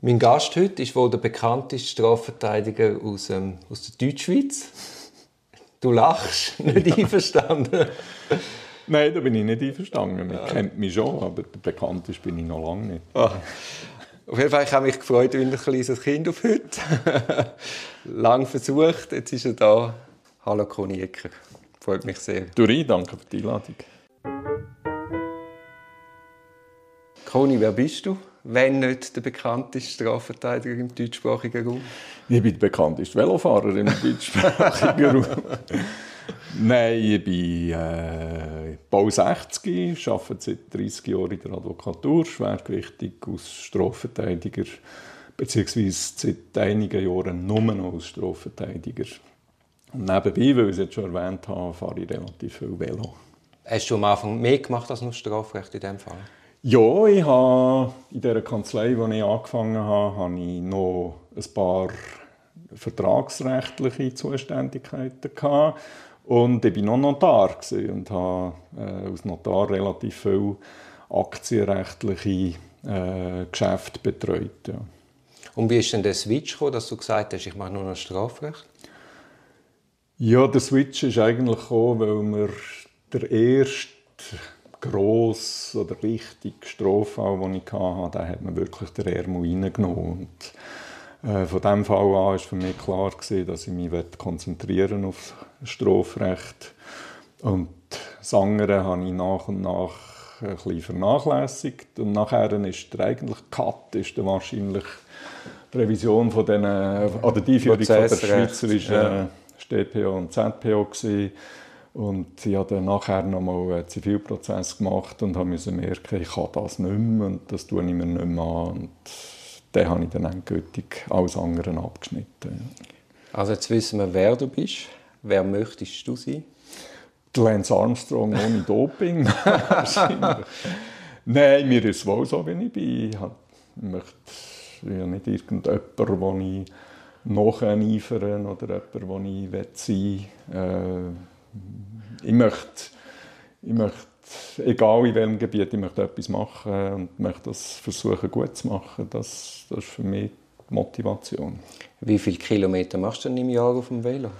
Mein Gast heute ist wohl der bekannteste Strafverteidiger aus, ähm, aus der Deutschschweiz. Du lachst, nicht ja. einverstanden? Nein, da bin ich nicht einverstanden. Man ja. kennt mich schon, aber bekannt ist bin ich noch lange nicht. Ah. Auf jeden Fall habe ich mich gefreut wie ein kleines Kind auf heute. Lang versucht, jetzt ist er da. Hallo Conny Ecker. Freut mich sehr. Duri, danke für die Einladung. Conny, wer bist du? Wenn nicht der bekannteste Strafverteidiger im deutschsprachigen Raum? Ich bin der bekannteste Velofahrer im deutschsprachigen Raum. Nein, ich bin äh, Bau 60, arbeite seit 30 Jahren in der Advokatur, schwergewichtig als Strafverteidiger, beziehungsweise seit einigen Jahren nur noch als Strafverteidiger. Und nebenbei, weil ich es jetzt schon erwähnt habe, fahre ich relativ viel Velo. Hast du am Anfang mehr gemacht als nur Strafrecht in diesem Fall? Ja, ich habe in der Kanzlei, wo ich angefangen habe, habe ich noch ein paar vertragsrechtliche Zuständigkeiten gehabt. Und ich war noch Notar und habe äh, als Notar relativ viel aktienrechtliche äh, Geschäfte betreut. Ja. Und wie ist denn der Switch gekommen, dass du gesagt hast, ich mache nur noch Strafrecht? Ja, der Switch ist eigentlich gekommen, weil wir der erste gross oder richtig Strohfall, den ich hatte, den hat man wirklich den Ärmel reingenommen. Und, äh, von diesem Fall an war für mich klar, gewesen, dass ich mich konzentrieren auf das Strafrecht. Und das andere habe ich nach und nach ein bisschen vernachlässigt. Und nachher ist der eigentliche Cut ist dann wahrscheinlich die Revision von den, oder die Einführung von der schweizerischen ja. StPO und ZPO gewesen und ich habe dann nachher nochmal einen Zivilprozess gemacht und musste merken, ich kann das nicht mehr und das tue ich mir nicht mehr an. Und dann habe ich dann endgültig alles andere abgeschnitten. Also jetzt wissen wir, wer du bist. Wer möchtest du sein? Lance Armstrong ohne Doping. Nein, mir ist es wohl so, wie ich bin. Ich möchte ja nicht irgendjemand, den ich noch eifern oder jemand, den ich sein will. Äh, ich möchte, ich möchte, egal in welchem Gebiet, ich möchte etwas machen und möchte das versuchen gut zu machen. Das, das ist für mich die Motivation. Wie viele Kilometer machst du denn im Jahr auf dem Velo?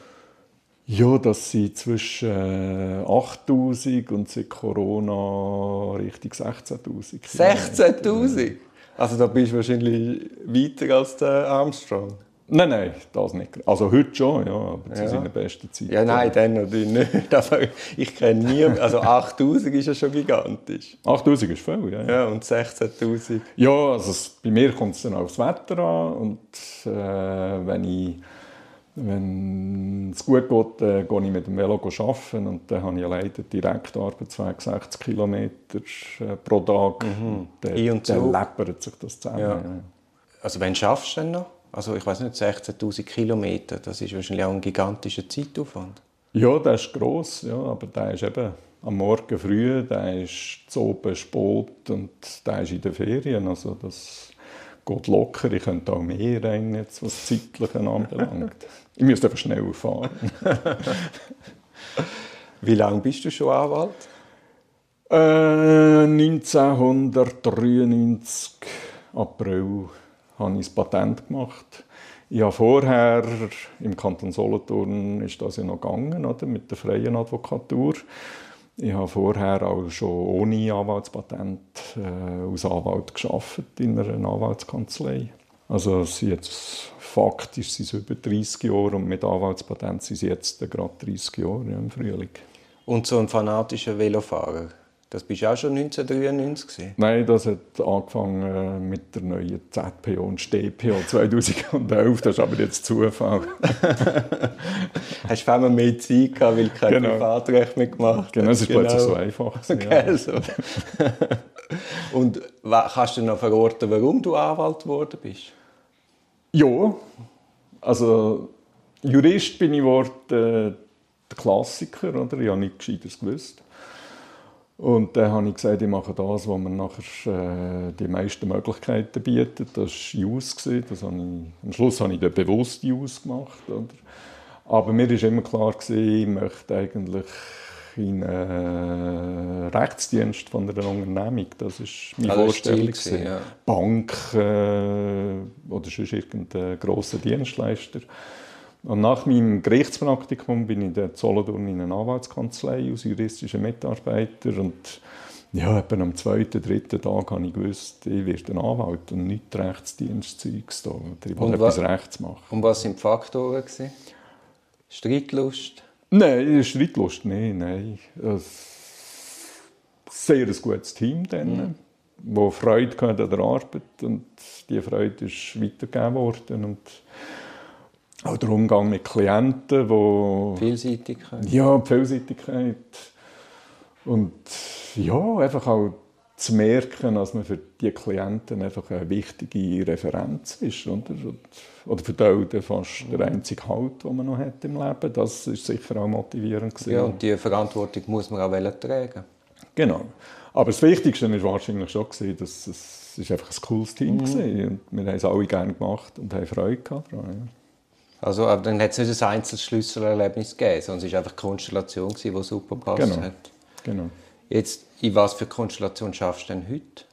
Ja, das sind zwischen 8000 und seit Corona Richtung 16.000 16.000? Also da bist du wahrscheinlich weiter als der Armstrong. Nein, nein, das nicht. Also heute schon, ja, aber zu ja. seiner besten Zeit. Ja, nein, dann natürlich nicht. Aber ich kenne niemanden. Also 8000 ist ja schon gigantisch. 8000 ist viel, ja. Ja, und 16.000. Ja, also es, bei mir kommt es dann aufs Wetter an. Und äh, wenn ich wenn es gut geht, äh, gehe ich mit dem Velo arbeiten und dann habe ich leider direkt Arbeitsweg 60 km äh, pro Tag. Mhm. Dann, dann läppert sich das zusammen. Ja. Also wann schaffst du denn noch? Also ich weiß nicht, 16.000 Kilometer, das ist wahrscheinlich auch ein gigantischer Zeitaufwand. Ja, der ist gross, ja, aber der ist eben am Morgen früh, der ist zu oben spät und der ist in den Ferien. Also das geht locker. Ich könnte auch mehr rein, jetzt, was das Zeitliche anbelangt. ich müsste einfach schneller fahren. Wie lange bist du schon Anwalt? Äh, 1993 April habe ich das Patent gemacht. Ich habe vorher, im Kanton Solothurn ist das ja noch gegangen, oder, mit der freien Advokatur. Ich habe vorher auch schon ohne Anwaltspatent äh, als Anwalt geschafft in einer Anwaltskanzlei. Also jetzt, faktisch sind es über 30 Jahre und mit Anwaltspatent sind es jetzt gerade 30 Jahre im Frühling. Und so ein fanatischer Velofahrer? Das bist auch schon 1993 gewesen? Nein, das hat angefangen äh, mit der neuen ZPO und StPO 2011. Das ist aber jetzt Zufall. Hast du einmal mehr Zeit gehabt, weil kein genau. Privatrecht mehr gemacht? Genau, es ist genau. plötzlich so einfach. Okay, so. und kannst du noch verorten, warum du Anwalt geworden bist? Ja, also Jurist bin ich geworden, äh, der Klassiker, oder? Ich habe nichts Gescheites gewusst. Und dann habe ich gesagt, ich mache das, was mir nachher äh, die meisten Möglichkeiten bietet. Das war Use. Das habe ich, am Schluss habe ich dann bewusst Use gemacht. Oder? Aber mir war immer klar, gewesen, ich möchte eigentlich in einen Rechtsdienst von einer Unternehmung. Das war meine das Vorstellung. Gewesen, ja. Bank, äh, oder sonst irgendein grosser Dienstleister. Und nach meinem Gerichtspraktikum bin ich in Solothurn in einer Anwaltskanzlei als juristischer Mitarbeiter und ja, etwa am zweiten, dritten Tag habe ich gewusst, ich werde ein Anwalt und nicht Rechtsdienstzeugs da. Ich will etwas Rechts machen. Und was waren die Faktoren? Gewesen? Streitlust? Nein, Streitlust, nein, nein. Ein sehr gutes Team dann, mhm. wo Freude an der Arbeit und diese Freude ist weitergegeben worden und auch der Umgang mit Klienten, wo Vielseitigkeit. Ja, Vielseitigkeit und ja, einfach auch zu merken, dass man für die Klienten einfach eine wichtige Referenz ist. Oder, oder für die Eltern fast der einzige Halt, den man noch hat im Leben. Das ist sicher auch motivierend. Gewesen. Ja, und diese Verantwortung muss man auch tragen. Genau. Aber das Wichtigste war wahrscheinlich schon, dass es ist einfach ein cooles Team mhm. war. Und wir haben es alle gerne gemacht und haben Freude gehabt daran. Ja. Also, aber dann hat es nicht ein einzelnes Schlüsselerlebnis gegeben, sondern es war einfach eine Konstellation, die super gepasst genau. hat. Genau. Jetzt, in was für Konstellation schaffst du denn heute?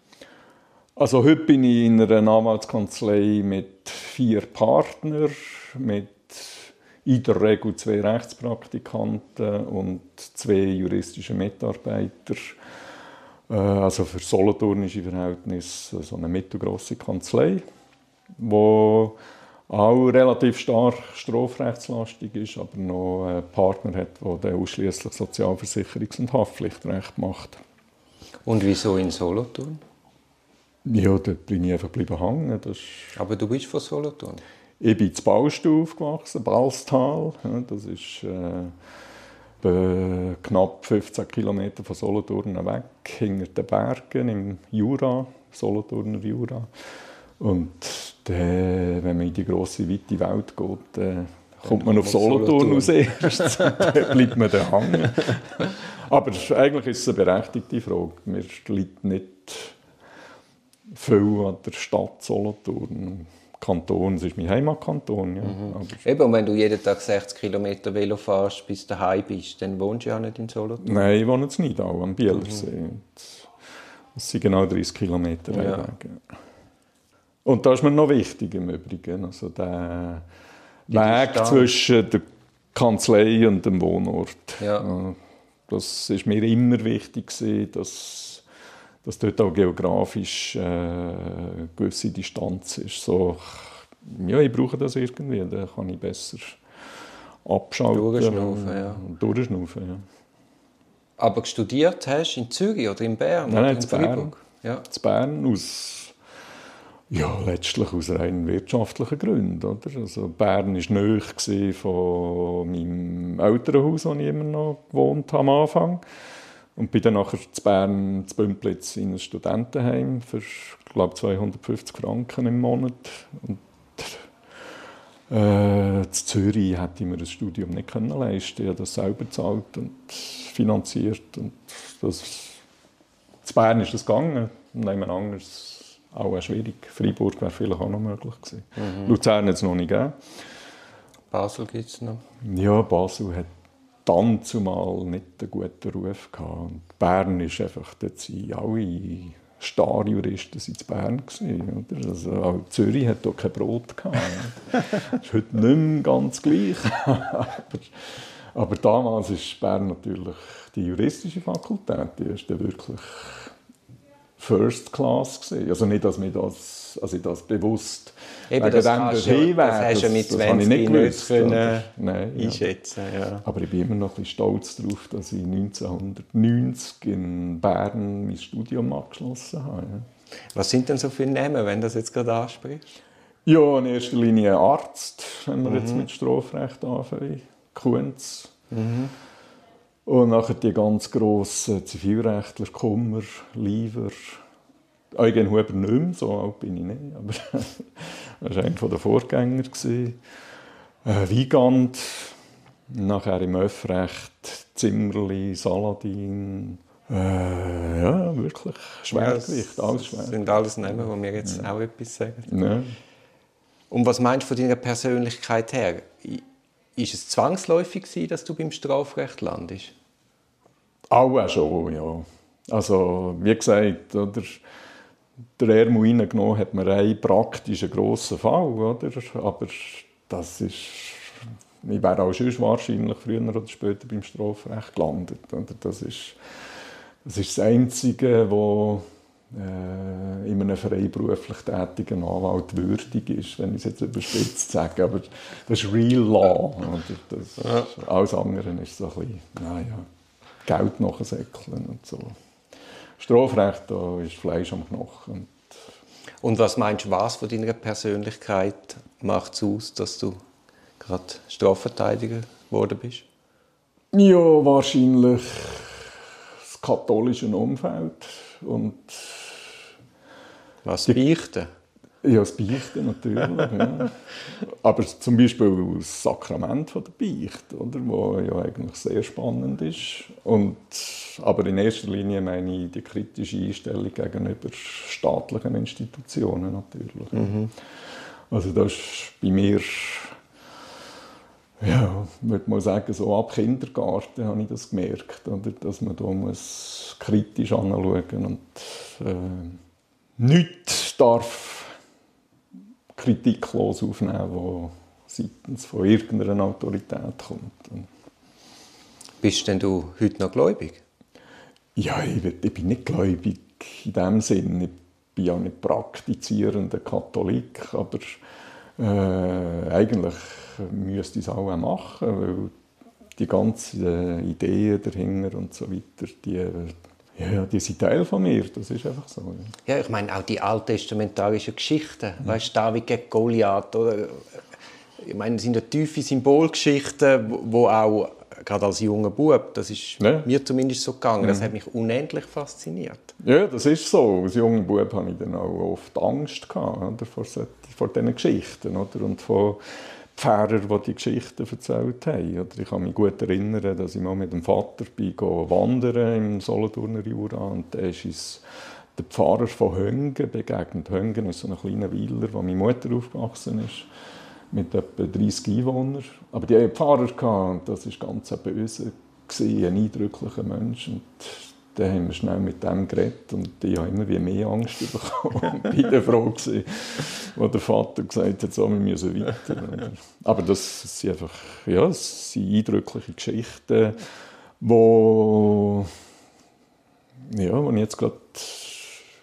Also heute bin ich in einer Anwaltskanzlei mit vier Partnern, mit in der Regel zwei Rechtspraktikanten und zwei juristische Mitarbeiter. Äh, also für solothurnische Verhältnisse so eine mittelgroße Kanzlei, wo auch relativ stark strafrechtslastig ist, aber noch einen Partner hat, der ausschließlich Sozialversicherungs- und Haftpflichtrecht macht. Und wieso in Solothurn? Ja, dort bin ich einfach geblieben hängen. Das aber du bist von Solothurn? Ich bin in Baustuhl aufgewachsen, Balstal. Das ist äh, knapp 15 Kilometer von Solothurn weg, hinter den Bergen im Jura, Solothurner Jura. Und dann, wenn man in die grosse, weite Welt geht, dann kommt man auf Solothurn als erstes. dann bleibt man da hängen. Aber eigentlich ist es eine berechtigte Frage. Mir liegt nicht viel an der Stadt Solothurn. Kanton, es ist mein Heimatkanton. Ja. Mhm. Eben, und wenn du jeden Tag 60 Kilometer Velo fährst, bis du daheim bist, dann wohnst du ja nicht in Solothurn. Nein, ich wohne jetzt nicht auch am Bielersee. Mhm. Das sind genau 30 Kilometer ja. Weg. Und das ist mir noch wichtig im Übrigen. Also der Die Weg Distanz. zwischen der Kanzlei und dem Wohnort. Ja. Das ist mir immer wichtig dass, dass dort auch geografisch äh, eine gewisse Distanz ist. So, ja, ich brauche das irgendwie, dann kann ich besser abschalten. Durchschnaufen, ja. Durchschnaufen, ja. Aber studiert hast du in Zürich oder in Bern? Nein, nein, in Bern. Ja. In Bern aus ja, letztlich aus rein wirtschaftlichen Gründen. Oder? Also Bern war nahe von meinem Elternhaus, wo ich immer noch gewohnt habe am Anfang. Und bin dann nachher zu Bern, zu Bümplitz, in ein Studentenheim für, glaube 250 Franken im Monat. Und äh, in Zürich hätte ich mir das Studium nicht können leisten Ich habe das selber bezahlt und finanziert. Und das, zu Bern ist das gegangen. Und jemand anderes auch schwierig. Freiburg wäre vielleicht auch noch möglich gewesen. Mhm. Luzern hat es noch nicht gegeben. Basel gibt es noch? Ja, Basel hat dann zumal nicht einen guten Ruf gehabt. Und Bern ist einfach, dort sind alle Starjuristen in Bern gewesen, oder? Also auch Zürich hat hier kein Brot gehabt. das ist heute nicht mehr ganz gleich. aber, aber damals ist Bern natürlich die juristische Fakultät, die ist wirklich First Class gesehen. Also nicht, dass, mir das, also das bewusst Eben, das, kannst du, das hast du mit 20 nicht, gewusst, können Nein, einschätzen. Ja. ja. Aber ich bin immer noch ein bisschen stolz darauf, dass ich 1990 in Bern mein Studium abgeschlossen habe. Ja. Was sind denn so viele Namen, wenn du das jetzt gerade ansprichst? Ja, in erster Linie Arzt, wenn wir mhm. jetzt mit Strafrecht anfangen. Kunz. Mhm. Und nachher die ganz grossen Zivilrechtler, Kummer, Lieber, Eugen Huber nicht mehr, so alt bin ich nicht, aber das war einer der Vorgänger. Äh, Wiegand, nachher im Öffrecht, Zimmerli, Saladin, äh, ja, wirklich Schwergewicht, ja, alles schwer. Das sind alles Namen, die mir jetzt ja. auch etwas sagen. Ja. Und was meinst du von deiner Persönlichkeit her? Ist es zwangsläufig gewesen, dass du beim Strafrecht landest? Auch schon, ja. Also, wie gesagt, oder, der Ermo reingenommen hat man einen praktischen grossen Fall, oder? aber das ist ich wäre auch schon wahrscheinlich früher oder später beim Strafrecht gelandet. Das ist das, ist das Einzige, was äh, in einem freiberuflich tätigen Anwalt würdig ist, wenn ich es jetzt überspitzt sage. Aber das ist Real Law. Oder? Das, ja. Alles andere ist so ein bisschen, naja, Geld nachsäckeln und so. Strafrecht, da ist Fleisch am Knochen. Und was meinst du, was von deiner Persönlichkeit macht es aus, dass du gerade Strafverteidiger geworden bist? Ja, wahrscheinlich das katholische Umfeld und was Beichten? Ja, das Beichten natürlich. ja. Aber zum Beispiel das Sakrament von der Beicht, oder, wo ja eigentlich sehr spannend ist. Und, aber in erster Linie meine ich die kritische Einstellung gegenüber staatlichen Institutionen natürlich. Mhm. Also das ist bei mir ja, würde mal sagen, so ab Kindergarten habe ich das gemerkt, oder? dass man da muss kritisch anschauen und äh, nichts darf kritiklos aufnehmen, was seitens von irgendeiner Autorität kommt. Bist denn du heute noch gläubig? Ja, ich, ich bin nicht gläubig in dem Sinne. Ich bin ja nicht praktizierender Katholik, aber äh, eigentlich müsste es auch machen, weil die ganzen Ideen dahinter und so weiter, die, ja, die sind Teil von mir, das ist einfach so. Ja, ja ich meine auch die alttestamentarischen Geschichten, mhm. weißt du, David gegen Goliath, oder? Ich meine, das sind ja tiefe Symbolgeschichten, wo auch gerade als junger Bub, das ist ja. mir zumindest so gegangen, das mhm. hat mich unendlich fasziniert. Ja, das ist so. Als junger Bub hatte ich dann auch oft Angst gehabt, oder, vor, vor diesen Geschichten oder, und von Pfarrer, die die Geschichten erzählt haben. Ich kann mich gut erinnern, dass ich mal mit dem Vater wandern im Solothurner Jura und da ist uns der Pfarrer von Höngen begegnet. Höngen ist so ein kleiner Weiler, wo meine Mutter aufgewachsen ist, mit etwa 30 Einwohnern. Aber die hatten Pfarrer und das war ganz böse, ein eindrücklicher Mensch. Und dann haben wir schnell mit dem geredet und ich habe immer wie mehr Angst bekommen. ich war froh, gewesen, wo der Vater gesagt hat, so, wir müssen weiter. Aber das sind einfach ja, das sind eindrückliche Geschichten, wo, ja, wo ich jetzt gerade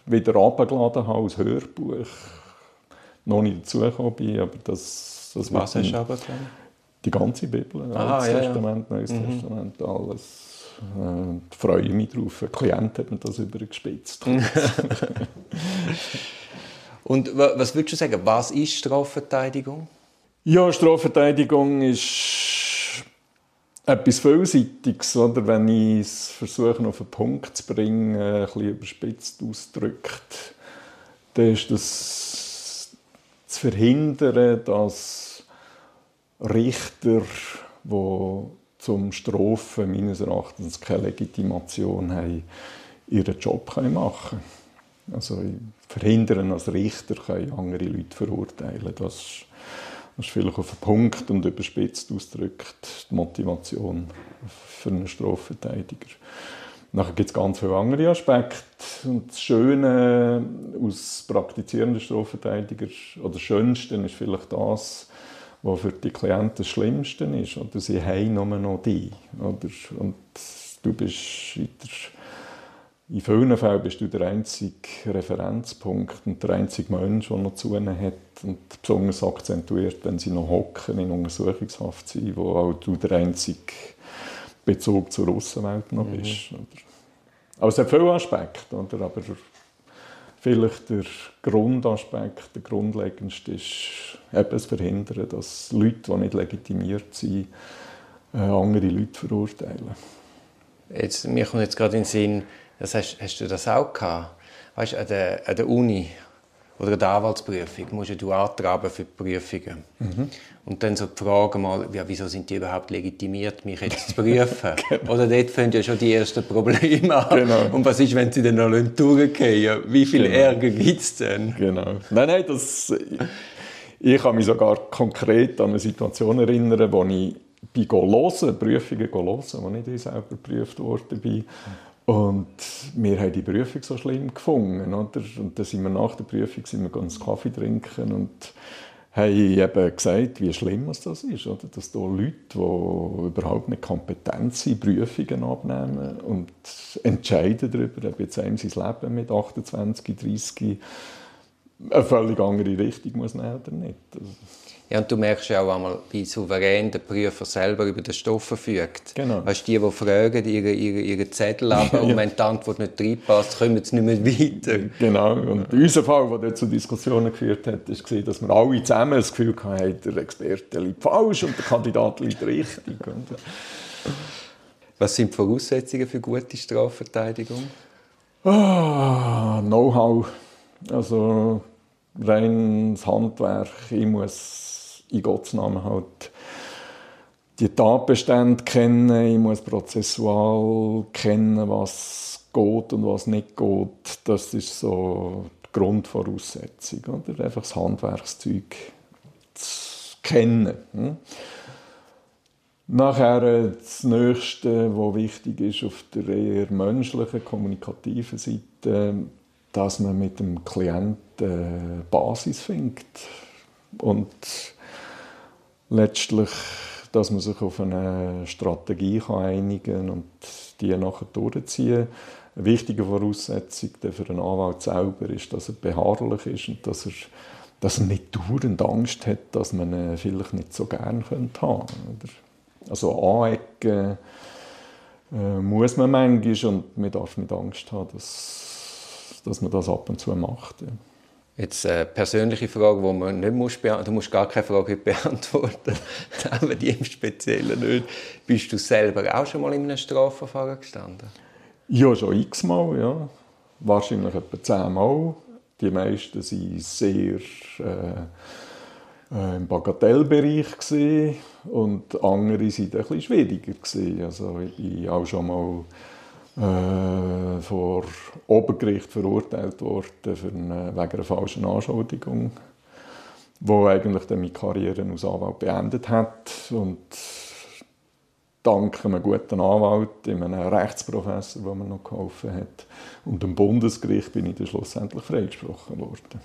wieder abgeladen habe als Hörbuch. Noch nicht dazugekommen bin, aber das... das Was hast du abgeladen? Die ganze Bibel, Altes ja, Testament, ja. Neues mhm. Testament, alles äh, freue mich drauf. Ein Klient hat mir das übergespitzt. Und was würdest du sagen, was ist Strafverteidigung? Ja, Strafverteidigung ist etwas Vielseitiges. Oder? Wenn ich es versuche, auf einen Punkt zu bringen, ein bisschen überspitzt ausdrückt, dann ist das zu verhindern, dass Richter, die zum Strafen meines Erachtens keine Legitimation haben, ihren Job machen können. Also verhindern als Richter können andere Leute verurteilen. Das, das ist vielleicht auf den Punkt und überspitzt ausgedrückt die Motivation für einen Strafverteidiger. Nachher gibt es ganz viele andere Aspekte. Und das Schöne aus praktizierenden Strafverteidiger oder das Schönste ist vielleicht das, was für die Klienten das Schlimmste ist. Oder sie haben nur noch die. Oder? Und du bist in, der, in vielen Fällen bist du der einzige Referenzpunkt und der einzige Mensch, der noch zu ihnen hat. Und besonders akzentuiert, wenn sie noch hocken in Untersuchungshaft sind, wo auch du der einzige Bezug zur Außenwelt noch mhm. bist. Mhm. Aber es hat viele Aspekte. Oder? Aber vielleicht der Grundaspekt, der grundlegendste ist eben Verhindern, dass Leute, die nicht legitimiert sind, äh, andere Leute verurteilen. Jetzt, mir kommt jetzt gerade in den Sinn, das hast, hast du das auch gehabt? Weißt, an, der, an der Uni oder der Anwaltsprüfung musst du antraben für die Prüfungen. Mhm. Und dann so die Frage mal, ja, wieso sind die überhaupt legitimiert, mich jetzt zu prüfen? genau. Oder dort fangen ja schon die ersten Probleme an. Genau. Und was ist, wenn sie dann noch durchgehen Wie viel genau. Ärger gibt es denn? Genau. Nein, nein, das... Ich kann mich sogar konkret an eine Situation erinnern, wo ich bin hören, Prüfungen hören, wo ich selber geprüft worden bin. Und wir haben die Prüfung so schlimm gefunden. Oder? Und dann sind wir nach der Prüfung sind wir ganz Kaffee trinken und haben eben gesagt, wie schlimm das ist. Oder? Dass da Leute, die überhaupt nicht kompetent sind, Prüfungen abnehmen und entscheiden darüber, ob jetzt einem sein Leben mit 28, 30 eine völlig andere Richtung muss nehmen oder nicht. Ja, und du merkst ja auch einmal, wie souverän der Prüfer selber über den Stoff verfügt. Genau. Weißt du, die, die fragen, ihre, ihre, ihre Zettel ab und wenn die Antwort nicht reinpasst, kommen sie nicht mehr weiter. Genau. Und unser Fall, der dort zu Diskussionen geführt hat, war, dass wir alle zusammen das Gefühl hatten, der Experte liegt falsch und der Kandidat liegt richtig. Was sind die Voraussetzungen für gute Strafverteidigung? Ah, Know-how. Also rein das Handwerk. Ich muss in Gottes Namen halt die Tatbestände kennen. Ich muss prozessual kennen, was geht und was nicht geht. Das ist so die Grundvoraussetzung. Oder? Einfach das Handwerkszeug zu kennen. Hm? Nachher äh, das Nächste, was wichtig ist, auf der eher menschlichen, kommunikativen Seite, dass man mit dem Klienten äh, Basis findet und letztlich, dass man sich auf eine Strategie kann einigen und die nachher durchziehen. Eine wichtige Voraussetzung für einen Anwalt selber ist, dass er beharrlich ist und dass er, dass er nicht dauernd Angst hat, dass man ihn vielleicht nicht so gerne haben könnte. Also anecken äh, muss man manchmal und man darf nicht Angst haben, dass dass man das ab und zu macht. Ja. Jetzt eine persönliche Frage, die man nicht muss beantworten Du musst gar keine Frage beantworten, aber die im Speziellen nicht. Bist du selber auch schon mal in einem Strafverfahren gestanden? Ja, schon x-mal, ja. Wahrscheinlich etwa zehnmal. Die meisten waren sehr äh, äh, im Bagatellbereich gewesen, und andere waren ein bisschen schwieriger. Gewesen. Also ich auch schon mal äh, vor Obergericht verurteilt worden für eine, wegen einer falschen Anschuldigung, wo eigentlich dann meine Karriere als Anwalt beendet hat und dank einem guten Anwalt, einem Rechtsprofessor, der mir noch geholfen hat, und dem Bundesgericht bin ich dann schlussendlich freigesprochen worden.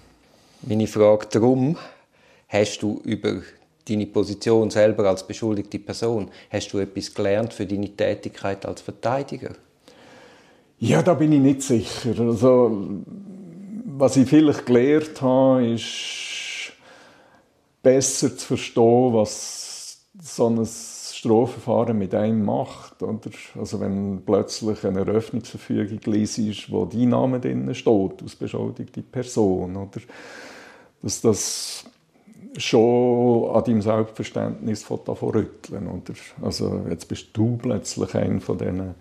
Meine Frage darum, hast du über deine Position selber als beschuldigte Person, hast du etwas gelernt für deine Tätigkeit als Verteidiger? Ja, da bin ich nicht sicher. Also, was ich vielleicht gelernt habe, ist besser zu verstehen, was so ein Strafverfahren mit einem macht. Oder? Also wenn plötzlich eine Eröffnungsverfügung ist, wo dein Name drin steht, als beschuldigte Person. Oder? Dass das schon an deinem Selbstverständnis davon rütteln. Also jetzt bist du plötzlich einer von diesen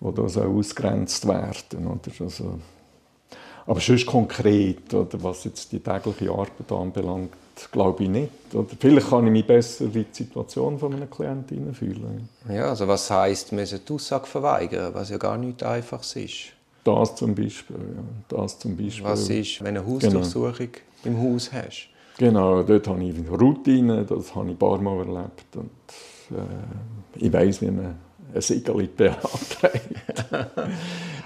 die da so ausgrenzt werden. Oder? Also, aber sonst konkret, oder, was jetzt die tägliche Arbeit anbelangt, glaube ich nicht. Oder vielleicht kann ich mich besser in die Situation von einem Klienten fühlen. Ja, also was heisst, wir müssen die Aussage verweigern, was ja gar nicht einfach ist. Das zum Beispiel, ja. Das zum Beispiel. Was ist, wenn du eine Hausdurchsuchung genau. im Haus hast? Genau, dort habe ich Routine, das habe ich ein paar Mal erlebt. Und, äh, ich weiß, wie man ein Siegel beantragt.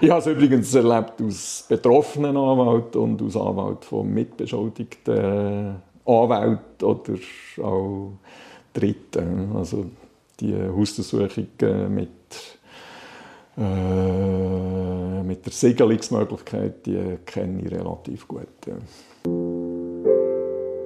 ich habe es übrigens erlebt aus betroffenen Anwalt und aus Anwalt von mitbeschuldigten Anwälten oder auch Dritten. Also die Hausdurchsuchung mit, äh, mit der Siegelungsmöglichkeit, die kenne ich relativ gut. Ja.